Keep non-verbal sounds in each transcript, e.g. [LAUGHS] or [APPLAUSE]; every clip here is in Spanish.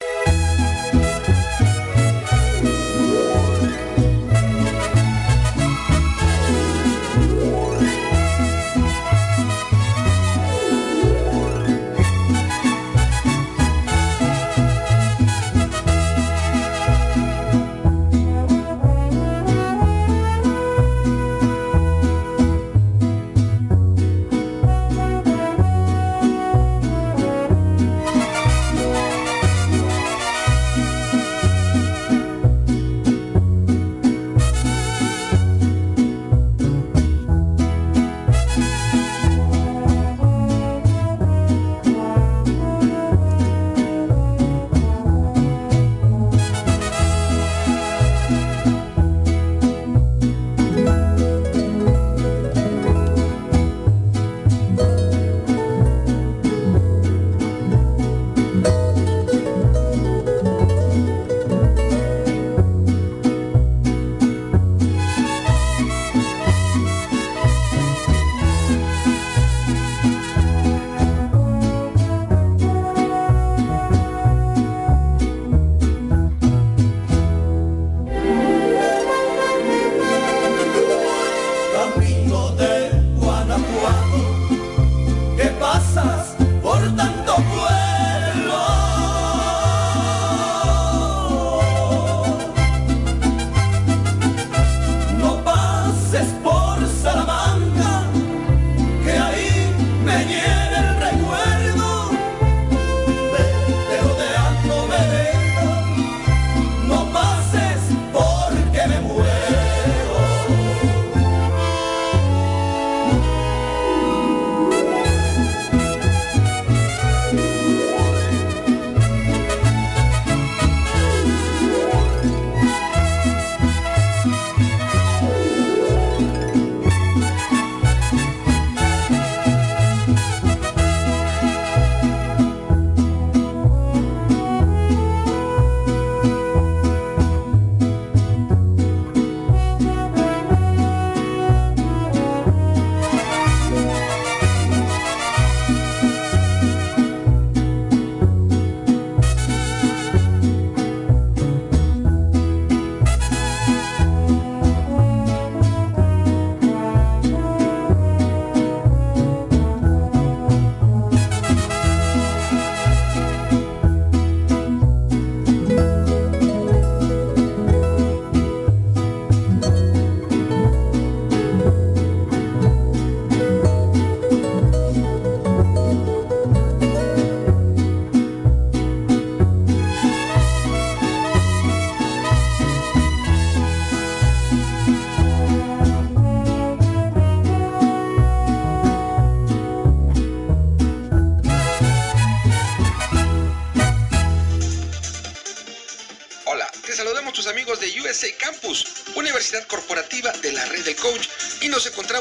Bye.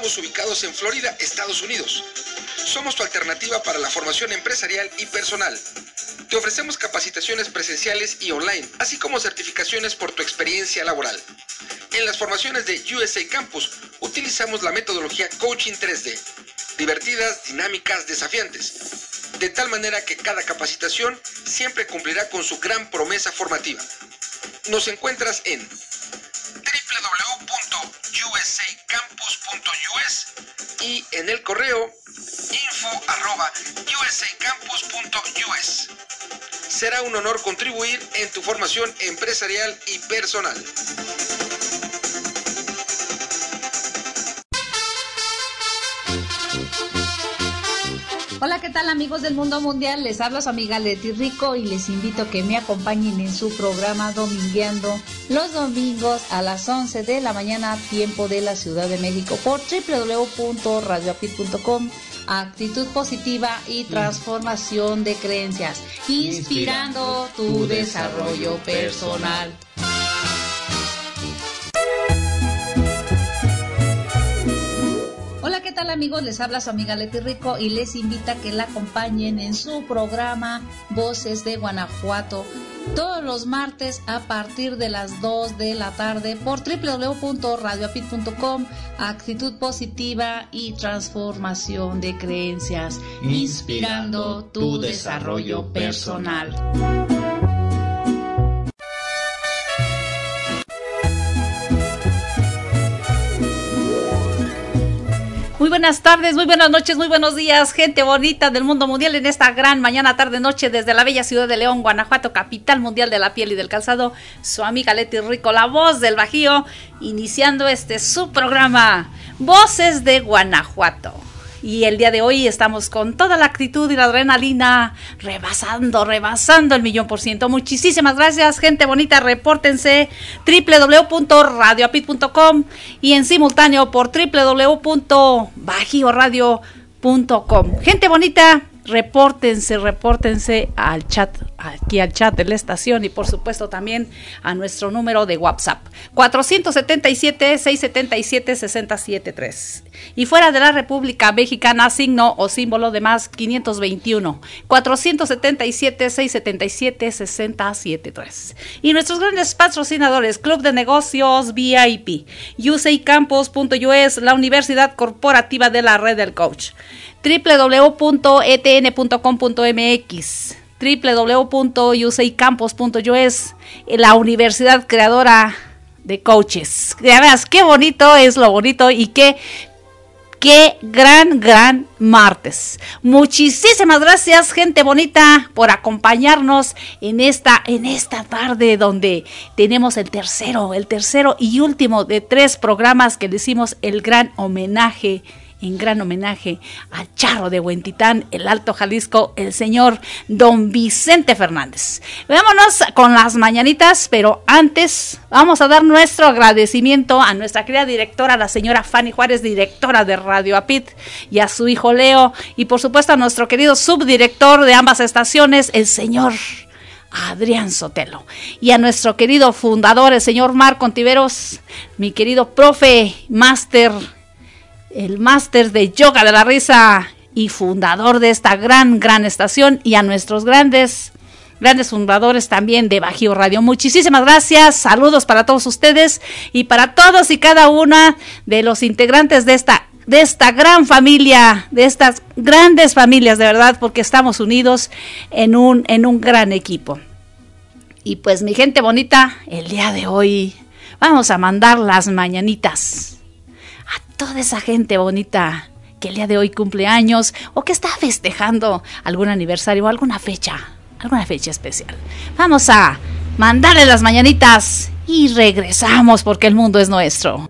Ubicados en Florida, Estados Unidos. Somos tu alternativa para la formación empresarial y personal. Te ofrecemos capacitaciones presenciales y online, así como certificaciones por tu experiencia laboral. En las formaciones de USA Campus utilizamos la metodología Coaching 3D, divertidas, dinámicas, desafiantes, de tal manera que cada capacitación siempre cumplirá con su gran promesa formativa. Nos encuentras en y en el correo info.usacampus.us. Será un honor contribuir en tu formación empresarial y personal. Hola, ¿qué tal amigos del mundo mundial? Les habla su amiga Leti Rico y les invito a que me acompañen en su programa Domingueando los domingos a las 11 de la mañana, tiempo de la Ciudad de México, por www.radioapit.com actitud positiva y transformación de creencias, inspirando tu desarrollo personal. Tal amigos? Les habla su amiga Leti Rico y les invita a que la acompañen en su programa Voces de Guanajuato todos los martes a partir de las 2 de la tarde por www.radioapit.com actitud positiva y transformación de creencias inspirando tu desarrollo personal. Buenas tardes, muy buenas noches, muy buenos días, gente bonita del mundo mundial en esta gran mañana, tarde, noche desde la bella ciudad de León, Guanajuato, capital mundial de la piel y del calzado. Su amiga Leti Rico, la voz del Bajío, iniciando este su programa, Voces de Guanajuato. Y el día de hoy estamos con toda la actitud y la adrenalina, rebasando, rebasando el millón por ciento. Muchísimas gracias, gente bonita. Repórtense www.radioapit.com y en simultáneo por www.bajioradio.com. Gente bonita, repórtense, repórtense al chat, aquí al chat de la estación y por supuesto también a nuestro número de WhatsApp 477-677-673 y fuera de la República Mexicana signo o símbolo de más 521 477-677-673 y nuestros grandes patrocinadores Club de Negocios VIP USACampus.us la Universidad Corporativa de la Red del Coach www.etn.com.mx, www.useicampos.us, la universidad creadora de coaches. Ya veas, qué bonito es lo bonito y qué, qué gran, gran martes. Muchísimas gracias, gente bonita, por acompañarnos en esta, en esta tarde donde tenemos el tercero, el tercero y último de tres programas que le hicimos el gran homenaje en gran homenaje al charro de Huentitán, el Alto Jalisco, el señor don Vicente Fernández. Vámonos con las mañanitas, pero antes vamos a dar nuestro agradecimiento a nuestra querida directora, la señora Fanny Juárez, directora de Radio Apit, y a su hijo Leo, y por supuesto a nuestro querido subdirector de ambas estaciones, el señor Adrián Sotelo. Y a nuestro querido fundador, el señor Marco Ontiveros, mi querido profe, máster el máster de yoga de la risa y fundador de esta gran, gran estación y a nuestros grandes, grandes fundadores también de Bajío Radio. Muchísimas gracias, saludos para todos ustedes y para todos y cada una de los integrantes de esta de esta gran familia, de estas grandes familias, de verdad, porque estamos unidos en un, en un gran equipo. Y pues mi gente bonita, el día de hoy vamos a mandar las mañanitas toda esa gente bonita que el día de hoy cumple años o que está festejando algún aniversario o alguna fecha, alguna fecha especial. Vamos a mandarle las mañanitas y regresamos porque el mundo es nuestro.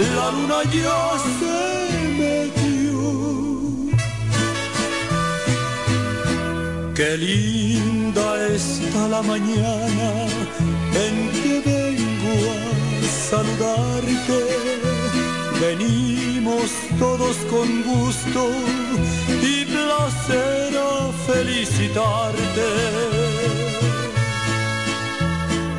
la luna ya se metió. Qué linda está la mañana en que vengo a saludarte. Venimos todos con gusto y placer a felicitarte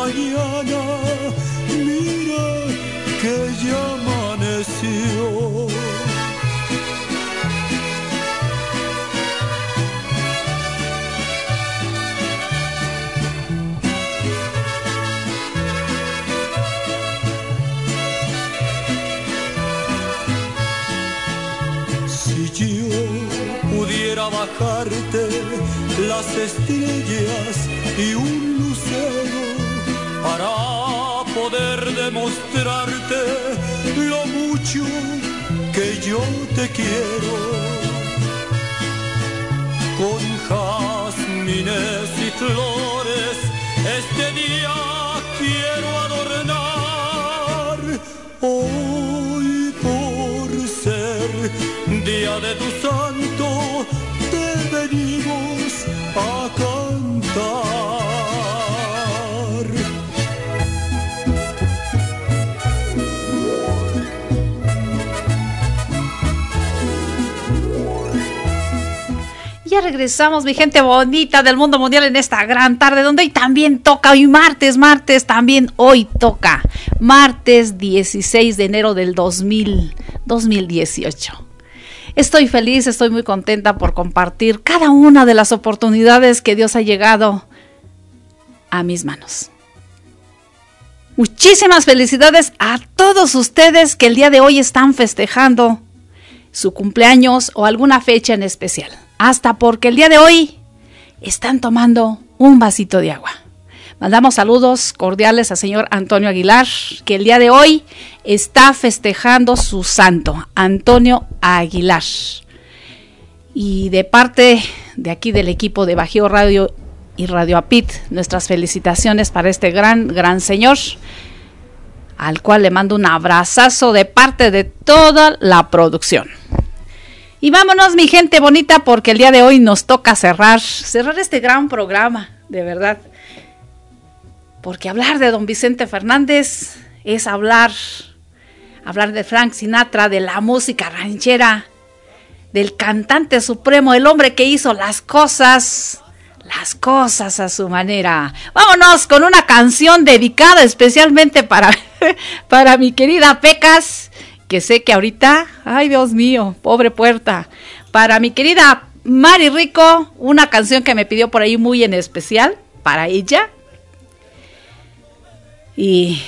Mañana, mira que ya amaneció. bajarte las estrellas y un lucero para poder demostrarte lo mucho que yo te quiero. Con jazmines y flores este día quiero adornar. Hoy por ser día de tu santo venimos Regresamos, mi gente bonita del mundo mundial en esta gran tarde, donde hoy también toca, hoy martes, martes, también hoy toca, martes 16 de enero del 2000, 2018. Estoy feliz, estoy muy contenta por compartir cada una de las oportunidades que Dios ha llegado a mis manos. Muchísimas felicidades a todos ustedes que el día de hoy están festejando su cumpleaños o alguna fecha en especial. Hasta porque el día de hoy están tomando un vasito de agua. Mandamos saludos cordiales al señor Antonio Aguilar, que el día de hoy está festejando su santo, Antonio Aguilar. Y de parte de aquí del equipo de Bajío Radio y Radio Apit, nuestras felicitaciones para este gran, gran señor, al cual le mando un abrazazo de parte de toda la producción. Y vámonos, mi gente bonita, porque el día de hoy nos toca cerrar, cerrar este gran programa, de verdad. Porque hablar de don Vicente Fernández es hablar, hablar de Frank Sinatra, de la música ranchera, del cantante supremo, el hombre que hizo las cosas, las cosas a su manera. Vámonos con una canción dedicada especialmente para, [LAUGHS] para mi querida Pecas, que sé que ahorita, ay Dios mío, pobre puerta, para mi querida Mari Rico, una canción que me pidió por ahí muy en especial, para ella, y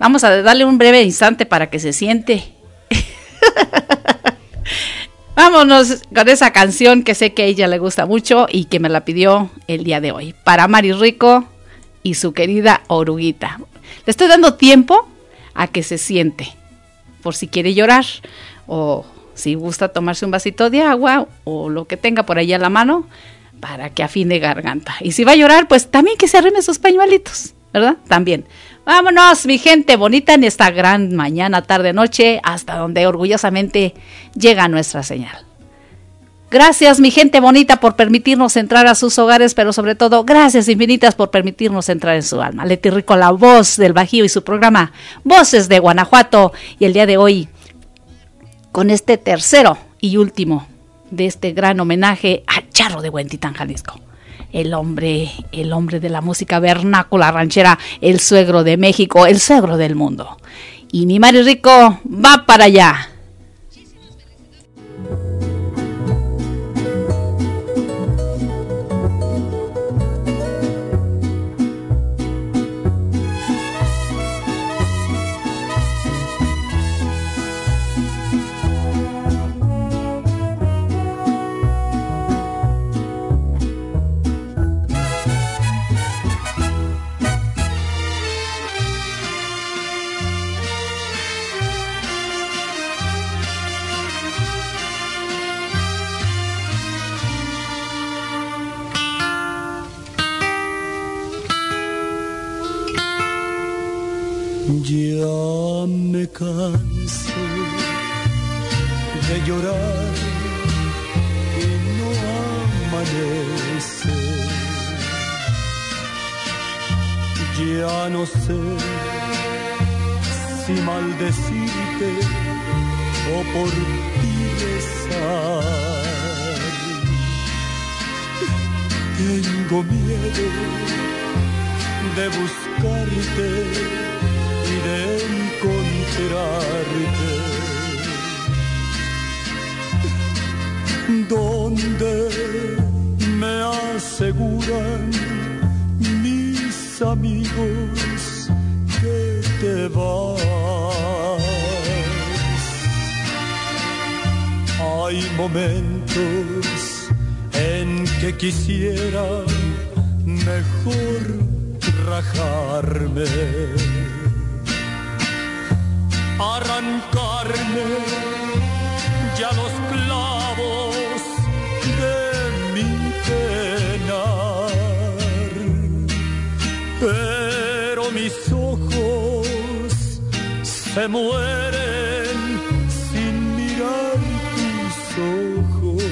vamos a darle un breve instante para que se siente. [LAUGHS] Vámonos con esa canción que sé que a ella le gusta mucho y que me la pidió el día de hoy. Para Mari Rico y su querida oruguita. Le estoy dando tiempo a que se siente. Por si quiere llorar o si gusta tomarse un vasito de agua o lo que tenga por ahí a la mano para que afine garganta. Y si va a llorar, pues también que se arrime sus pañuelitos, ¿verdad? También. Vámonos, mi gente bonita, en esta gran mañana, tarde, noche, hasta donde orgullosamente llega nuestra señal. Gracias, mi gente bonita, por permitirnos entrar a sus hogares, pero sobre todo, gracias infinitas por permitirnos entrar en su alma. Leti Rico, la voz del Bajío y su programa Voces de Guanajuato. Y el día de hoy, con este tercero y último de este gran homenaje a Charro de Huentitán, Jalisco el hombre, el hombre de la música vernácula ranchera, el suegro de México, el suegro del mundo. Y mi Mari Rico va para allá. Ya me canso de llorar y no amanece. Ya no sé si maldecirte o por ti rezar. Tengo miedo de buscarte encontrarte. Donde me aseguran mis amigos que te vas. Hay momentos en que quisiera mejor rajarme, arrancarme ya los clavos de mi penar, pero mis ojos se mueren sin mirar tus ojos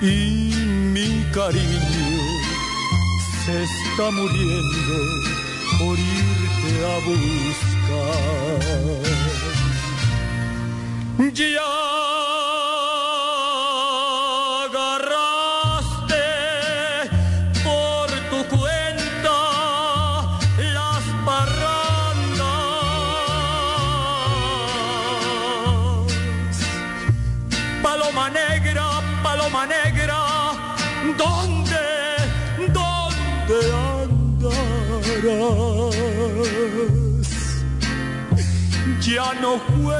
y mi cariño se está muriendo por irte a buscar. Ya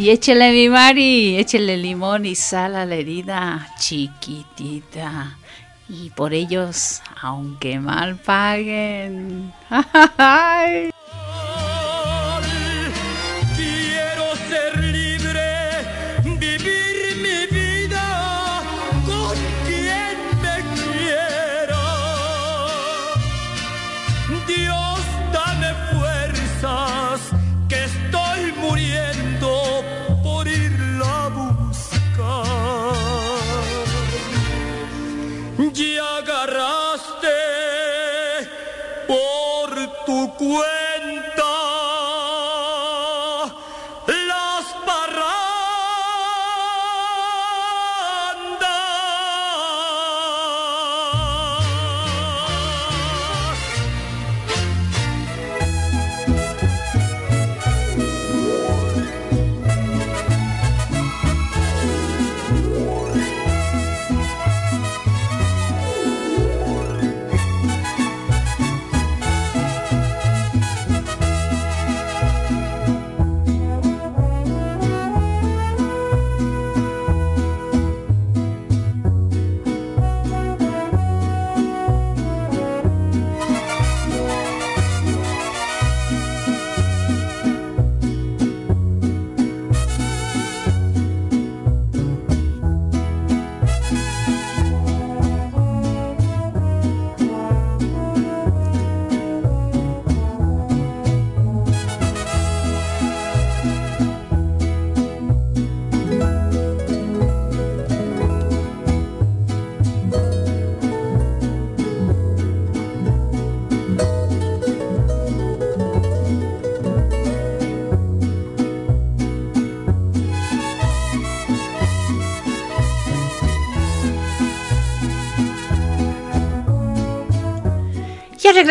Y échele mi Mari, échele limón y sal a la herida chiquitita. Y por ellos, aunque mal paguen. [LAUGHS] Ay.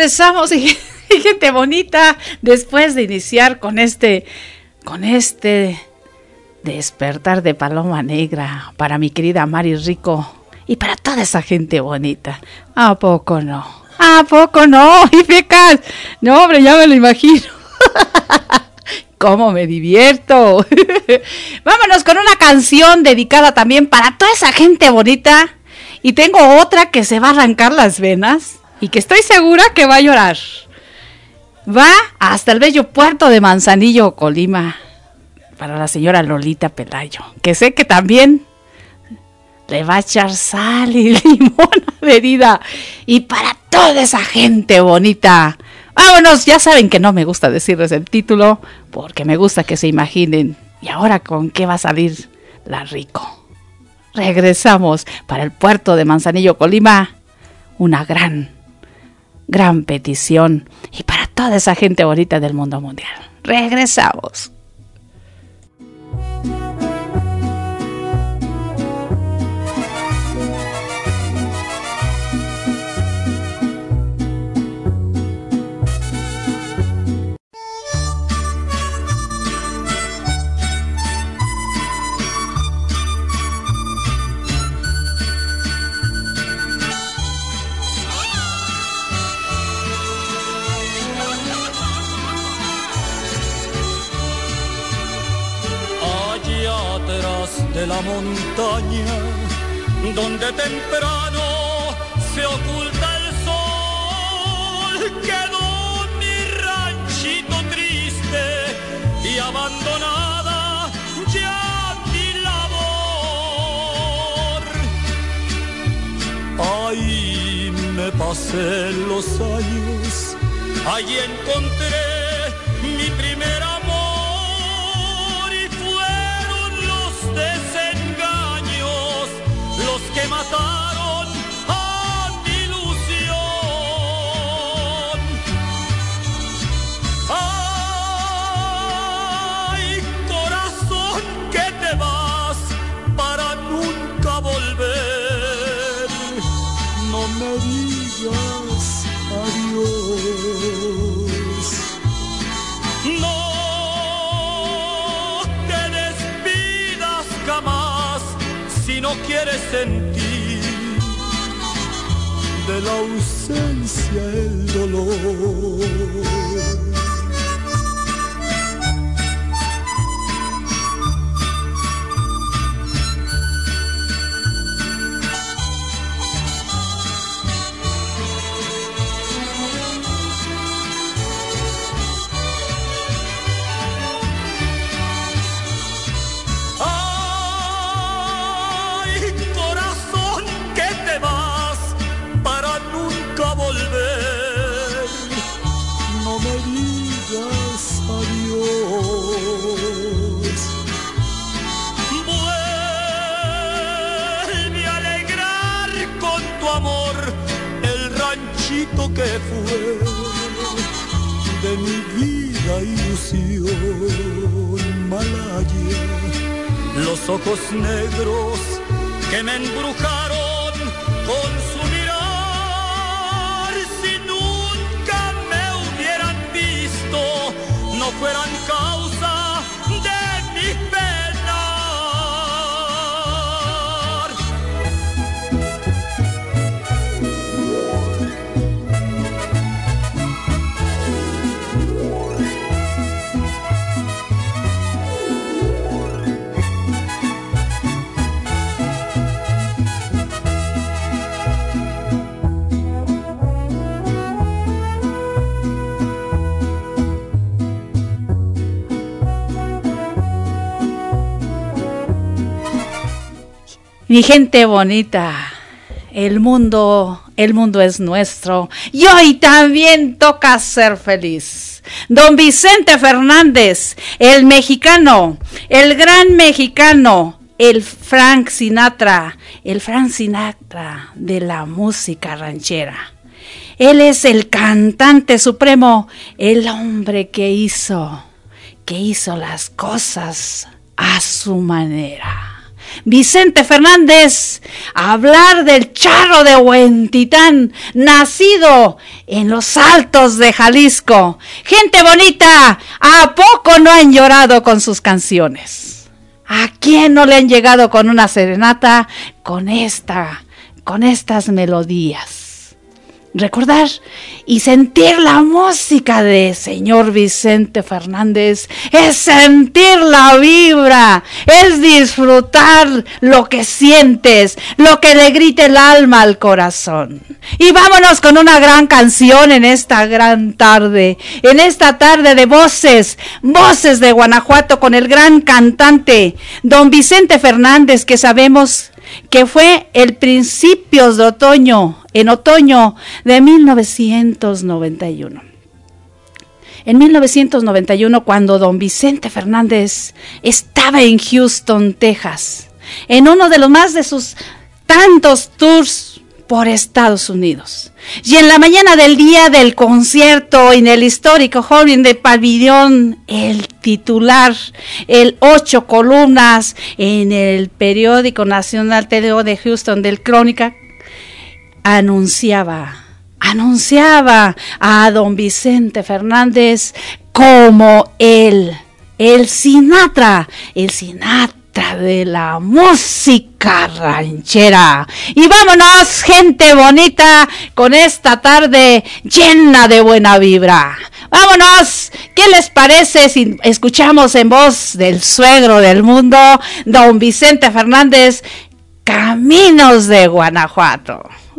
Regresamos [LAUGHS] y, gente bonita después de iniciar con este con este despertar de paloma negra para mi querida Mari Rico y para toda esa gente bonita. ¿A poco no? ¿A poco no? [LAUGHS] Y fecas. No, hombre, ya me lo imagino. [LAUGHS] ¿Cómo me divierto? Vámonos con una canción dedicada también para toda esa gente bonita. Y tengo otra que se va a arrancar las venas y que estoy segura que va a llorar. Va hasta el bello puerto de Manzanillo, Colima, para la señora Lolita Pelayo, que sé que también le va a echar sal y [LAUGHS] limón a. Y para toda esa gente bonita. Vámonos, ya saben que no me gusta decirles el título, porque me gusta que se imaginen. ¿Y ahora con qué va a salir la rico? Regresamos para el puerto de Manzanillo, Colima. Una gran, gran petición. Y para toda esa gente bonita del mundo mundial. Regresamos. De la montaña, donde temprano se oculta el sol, quedó mi ranchito triste y abandonada ya mi labor. Ahí me pasé los años, ahí encontré quieres sentir de la ausencia el dolor. De mi vida ilusión malaya los ojos negros que me embrujaron con su mirar. Si nunca me hubieran visto, no fueran Mi gente bonita, el mundo, el mundo es nuestro y hoy también toca ser feliz. Don Vicente Fernández, el mexicano, el gran mexicano, el Frank Sinatra, el Frank Sinatra de la música ranchera. Él es el cantante supremo, el hombre que hizo, que hizo las cosas a su manera. Vicente Fernández, hablar del charro de Huentitán, nacido en los altos de Jalisco. Gente bonita, ¿a poco no han llorado con sus canciones? ¿A quién no le han llegado con una serenata con esta, con estas melodías? Recordar y sentir la música de señor Vicente Fernández es sentir la vibra, es disfrutar lo que sientes, lo que le grita el alma al corazón. Y vámonos con una gran canción en esta gran tarde, en esta tarde de voces, voces de Guanajuato con el gran cantante don Vicente Fernández que sabemos que fue el principios de otoño, en otoño de 1991. En 1991, cuando don Vicente Fernández estaba en Houston, Texas, en uno de los más de sus tantos tours por Estados Unidos. Y en la mañana del día del concierto en el histórico Joven de Pabellón, el titular, el ocho columnas en el periódico nacional TDO de Houston del Crónica, anunciaba, anunciaba a don Vicente Fernández como el, el Sinatra, el Sinatra de la música ranchera. Y vámonos, gente bonita, con esta tarde llena de buena vibra. Vámonos, ¿qué les parece si escuchamos en voz del suegro del mundo, don Vicente Fernández, Caminos de Guanajuato?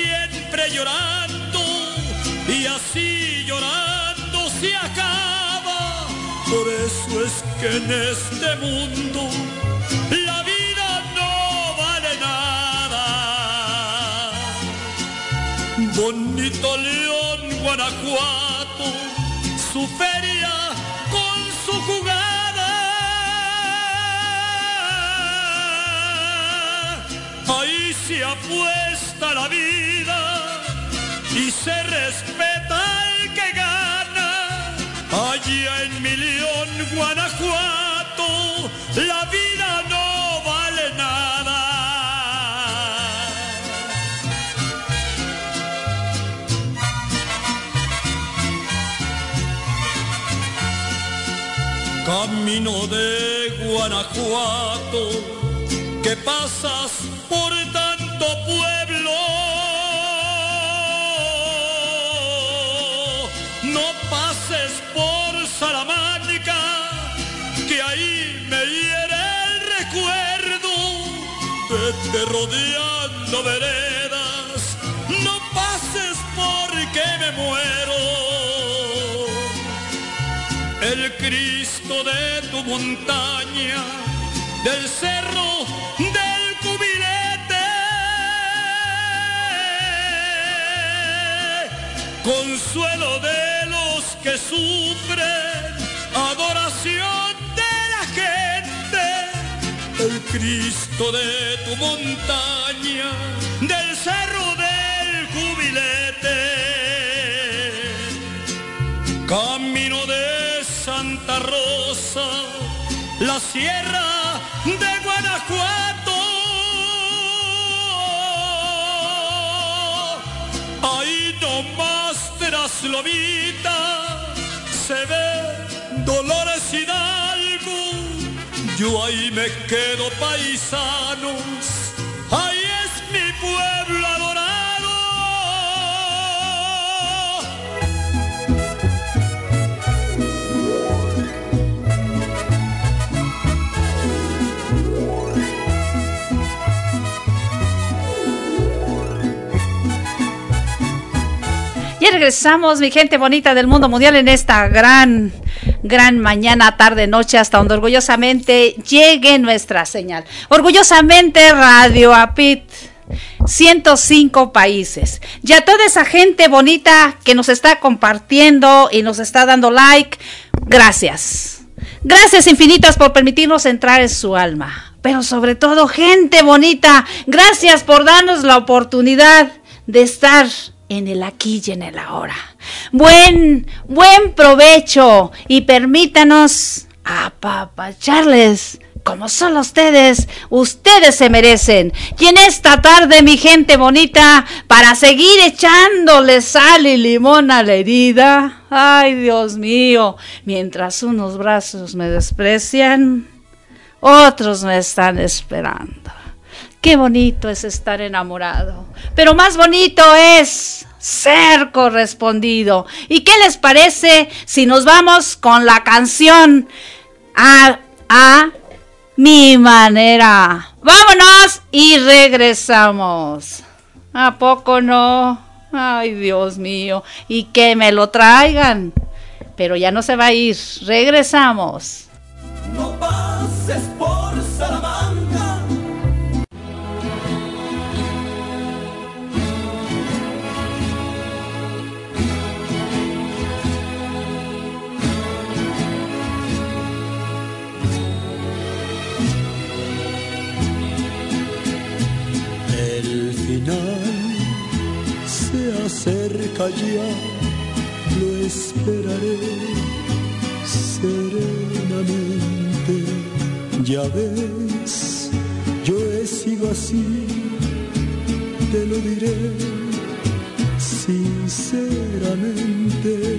siempre llorando y así llorando se acaba. Por eso es que en este mundo la vida no vale nada. Bonito león Guanajuato, su feria con su jugada. Ahí se la vida y se respeta el que gana. Allá en mi león, Guanajuato, la vida no vale nada. Camino de Guanajuato, que pasas por tanto pueblo. Vete rodeando veredas, no pases porque me muero. El Cristo de tu montaña, del cerro del cubilete, consuelo de los que sufren, Cristo de tu montaña, del cerro del cubilete, camino de Santa Rosa, la sierra de Guanajuato. Ahí nomás tras lobita se ve Dolores Hidalgo. Yo ahí me quedo paisanos. Ahí es mi pueblo adorado. Ya regresamos, mi gente bonita del mundo mundial, en esta gran, gran mañana, tarde, noche, hasta donde orgullosamente llegue nuestra señal. Orgullosamente Radio Apit. 105 países. Y a toda esa gente bonita que nos está compartiendo y nos está dando like, gracias. Gracias infinitas por permitirnos entrar en su alma. Pero sobre todo, gente bonita, gracias por darnos la oportunidad de estar en el aquí y en el ahora. Buen, buen provecho y permítanos apapacharles como solo ustedes, ustedes se merecen. Y en esta tarde, mi gente bonita, para seguir echándole sal y limón a la herida, ay Dios mío, mientras unos brazos me desprecian, otros me están esperando. Qué bonito es estar enamorado, pero más bonito es ser correspondido. ¿Y qué les parece si nos vamos con la canción a, a mi manera. Vámonos y regresamos. ¿A poco no? Ay, Dios mío. Y que me lo traigan. Pero ya no se va a ir. Regresamos. No ya, lo esperaré serenamente. Ya ves, yo he sido así, te lo diré sinceramente.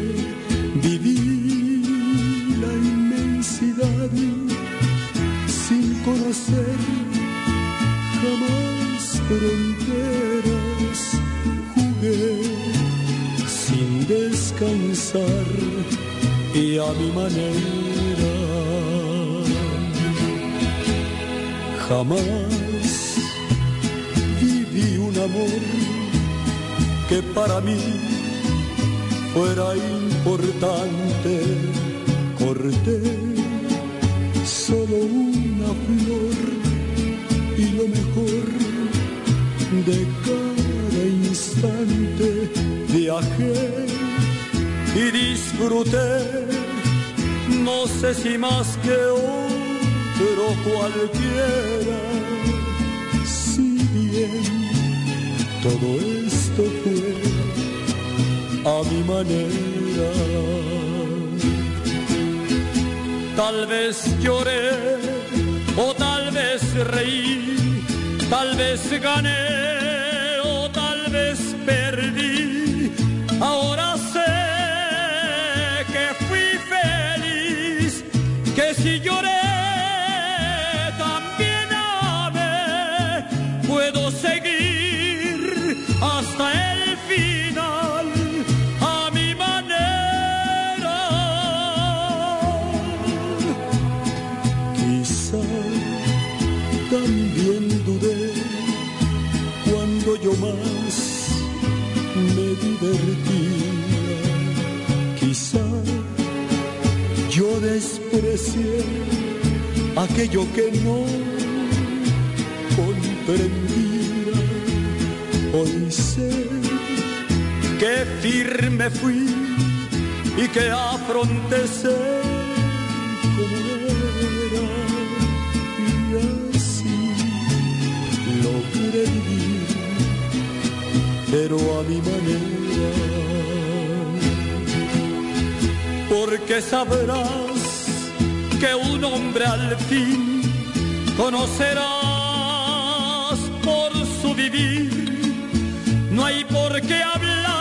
Jamás viví un amor que para mí fuera importante. Corté solo una flor y lo mejor de cada instante. Viajé y disfruté, no sé si más que otro cualquiera. Si bien todo esto fue a mi manera. Tal vez lloré o tal vez reí, tal vez gané divertía. Quizá yo desprecié aquello que no comprendía. Hoy sé que firme fui y que afronté ser mi manera. Porque sabrás que un hombre al fin conocerás por su vivir. No hay por qué hablar,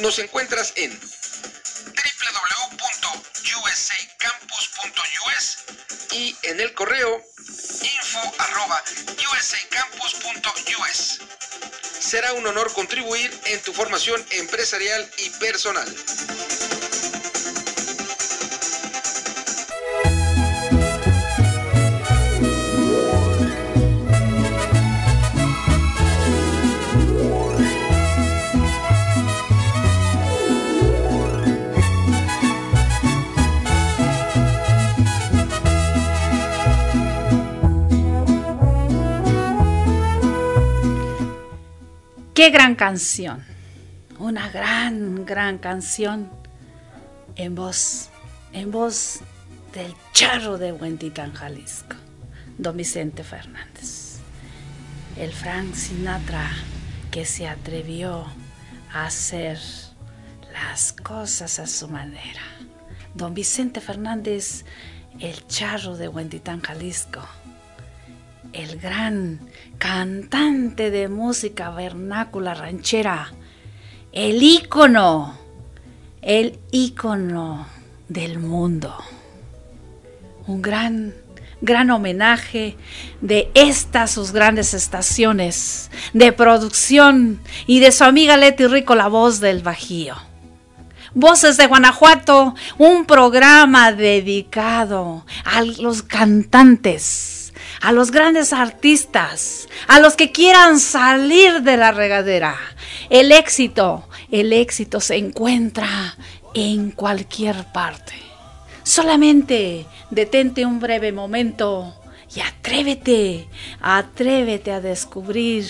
nos encuentras en www.usacampus.us y en el correo info arroba usacampus.us. Será un honor contribuir en tu formación empresarial y personal. Qué gran canción. Una gran, gran canción en voz, en voz del charro de Huentitán, Jalisco, don Vicente Fernández. El Frank Sinatra que se atrevió a hacer las cosas a su manera. Don Vicente Fernández, el charro de Huentitán, Jalisco el gran cantante de música vernácula ranchera, el ícono, el ícono del mundo. Un gran, gran homenaje de estas sus grandes estaciones de producción y de su amiga Leti Rico, la voz del Bajío. Voces de Guanajuato, un programa dedicado a los cantantes a los grandes artistas, a los que quieran salir de la regadera. El éxito, el éxito se encuentra en cualquier parte. Solamente detente un breve momento y atrévete, atrévete a descubrir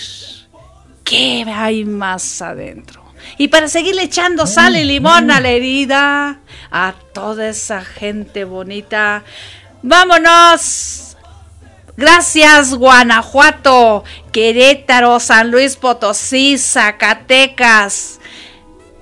qué hay más adentro. Y para seguirle echando sal y limón a la herida, a toda esa gente bonita, vámonos Gracias Guanajuato, Querétaro, San Luis Potosí, Zacatecas.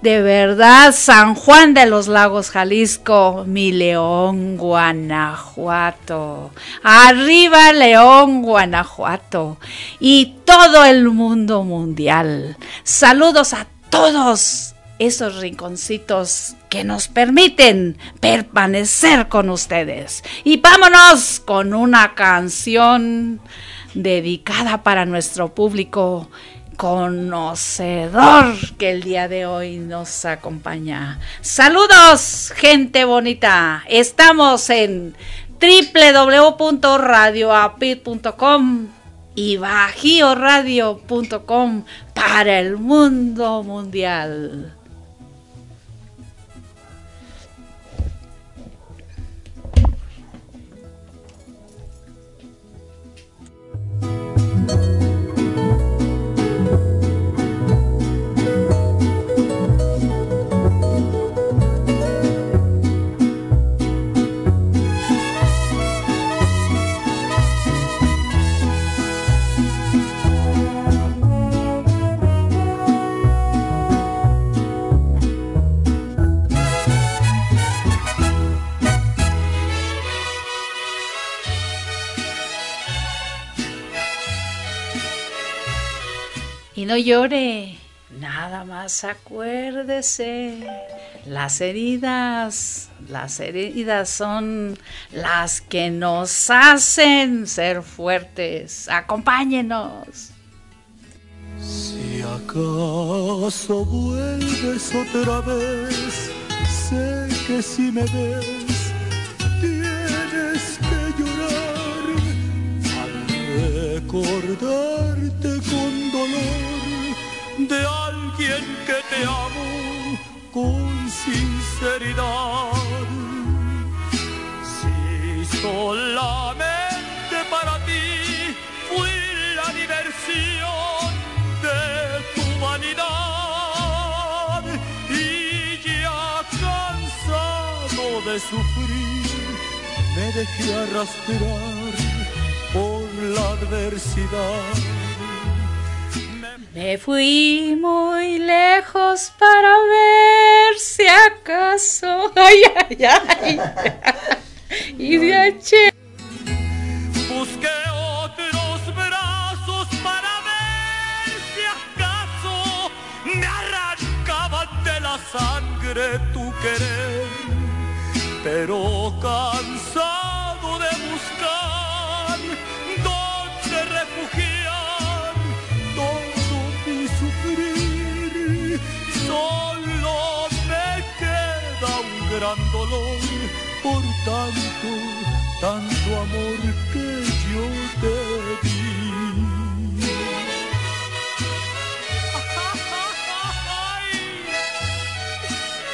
De verdad, San Juan de los Lagos, Jalisco, mi León, Guanajuato. Arriba León, Guanajuato. Y todo el mundo mundial. Saludos a todos esos rinconcitos que nos permiten permanecer con ustedes. Y vámonos con una canción dedicada para nuestro público conocedor que el día de hoy nos acompaña. Saludos, gente bonita. Estamos en www.radioapit.com y bajioradio.com para el mundo mundial. Y no llore, nada más acuérdese. Las heridas, las heridas son las que nos hacen ser fuertes. Acompáñenos. Si acaso vuelves otra vez, sé que si me ves, tienes que llorar al recordarte que te amo con sinceridad. Si solamente para ti fui la diversión de tu vanidad y ya cansado de sufrir me dejé arrastrar por la adversidad me fui muy lejos para ver si acaso. [LAUGHS] Ay, ay, ay. y de H. Busqué otros brazos para ver si acaso me arrancaban de la sangre tu querer. Pero cansado gran dolor por tanto, tanto amor que yo te di.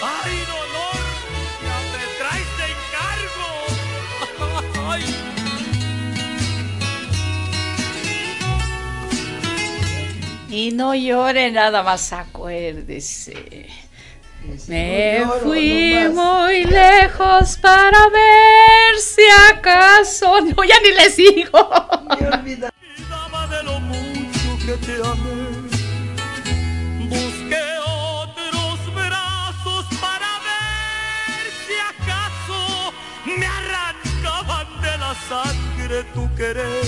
¡Ay, dolor! ¡Ya me traes de encargo! [LAUGHS] ¡Ay! Y no llore, nada más acuérdese. Me fui muy lejos para ver si acaso. [LAUGHS] No, ya ni le sigo. olvidaba de lo mucho que te amé. Busqué otros brazos para ver si acaso me arrancaban de la sangre tu querer.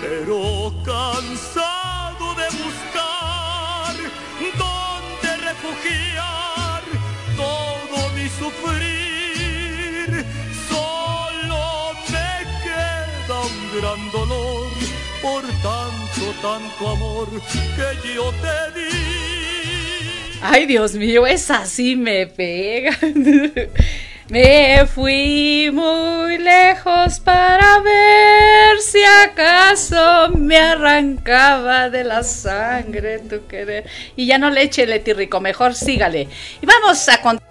Pero cansado de buscar refugiar todo mi sufrir, solo me queda un gran dolor por tanto, tanto amor que yo te di. Ay, Dios mío, esa sí me pega. [LAUGHS] Me fui muy lejos para ver si acaso me arrancaba de la sangre tu querer. Y ya no le eche letirrico, mejor sígale. Y vamos a contar.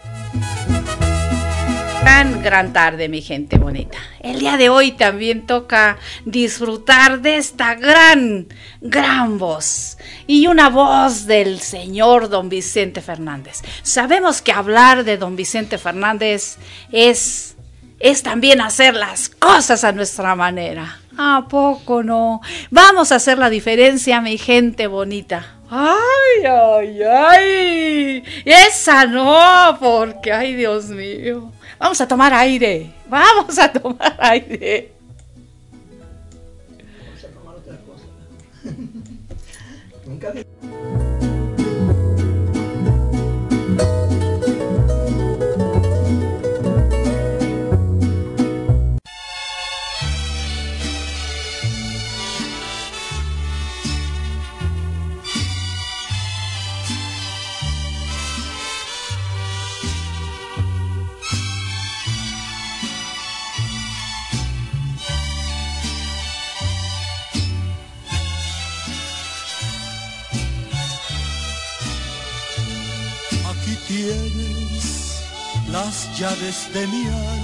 Gran, gran tarde, mi gente bonita. El día de hoy también toca disfrutar de esta gran, gran voz. Y una voz del señor don Vicente Fernández. Sabemos que hablar de don Vicente Fernández es, es también hacer las cosas a nuestra manera. ¿A poco no? Vamos a hacer la diferencia, mi gente bonita. Ay, ay, ay. Esa no, porque, ay, Dios mío. Vamos a tomar aire. Vamos a tomar [LAUGHS] aire. Nunca las llaves de mi alma.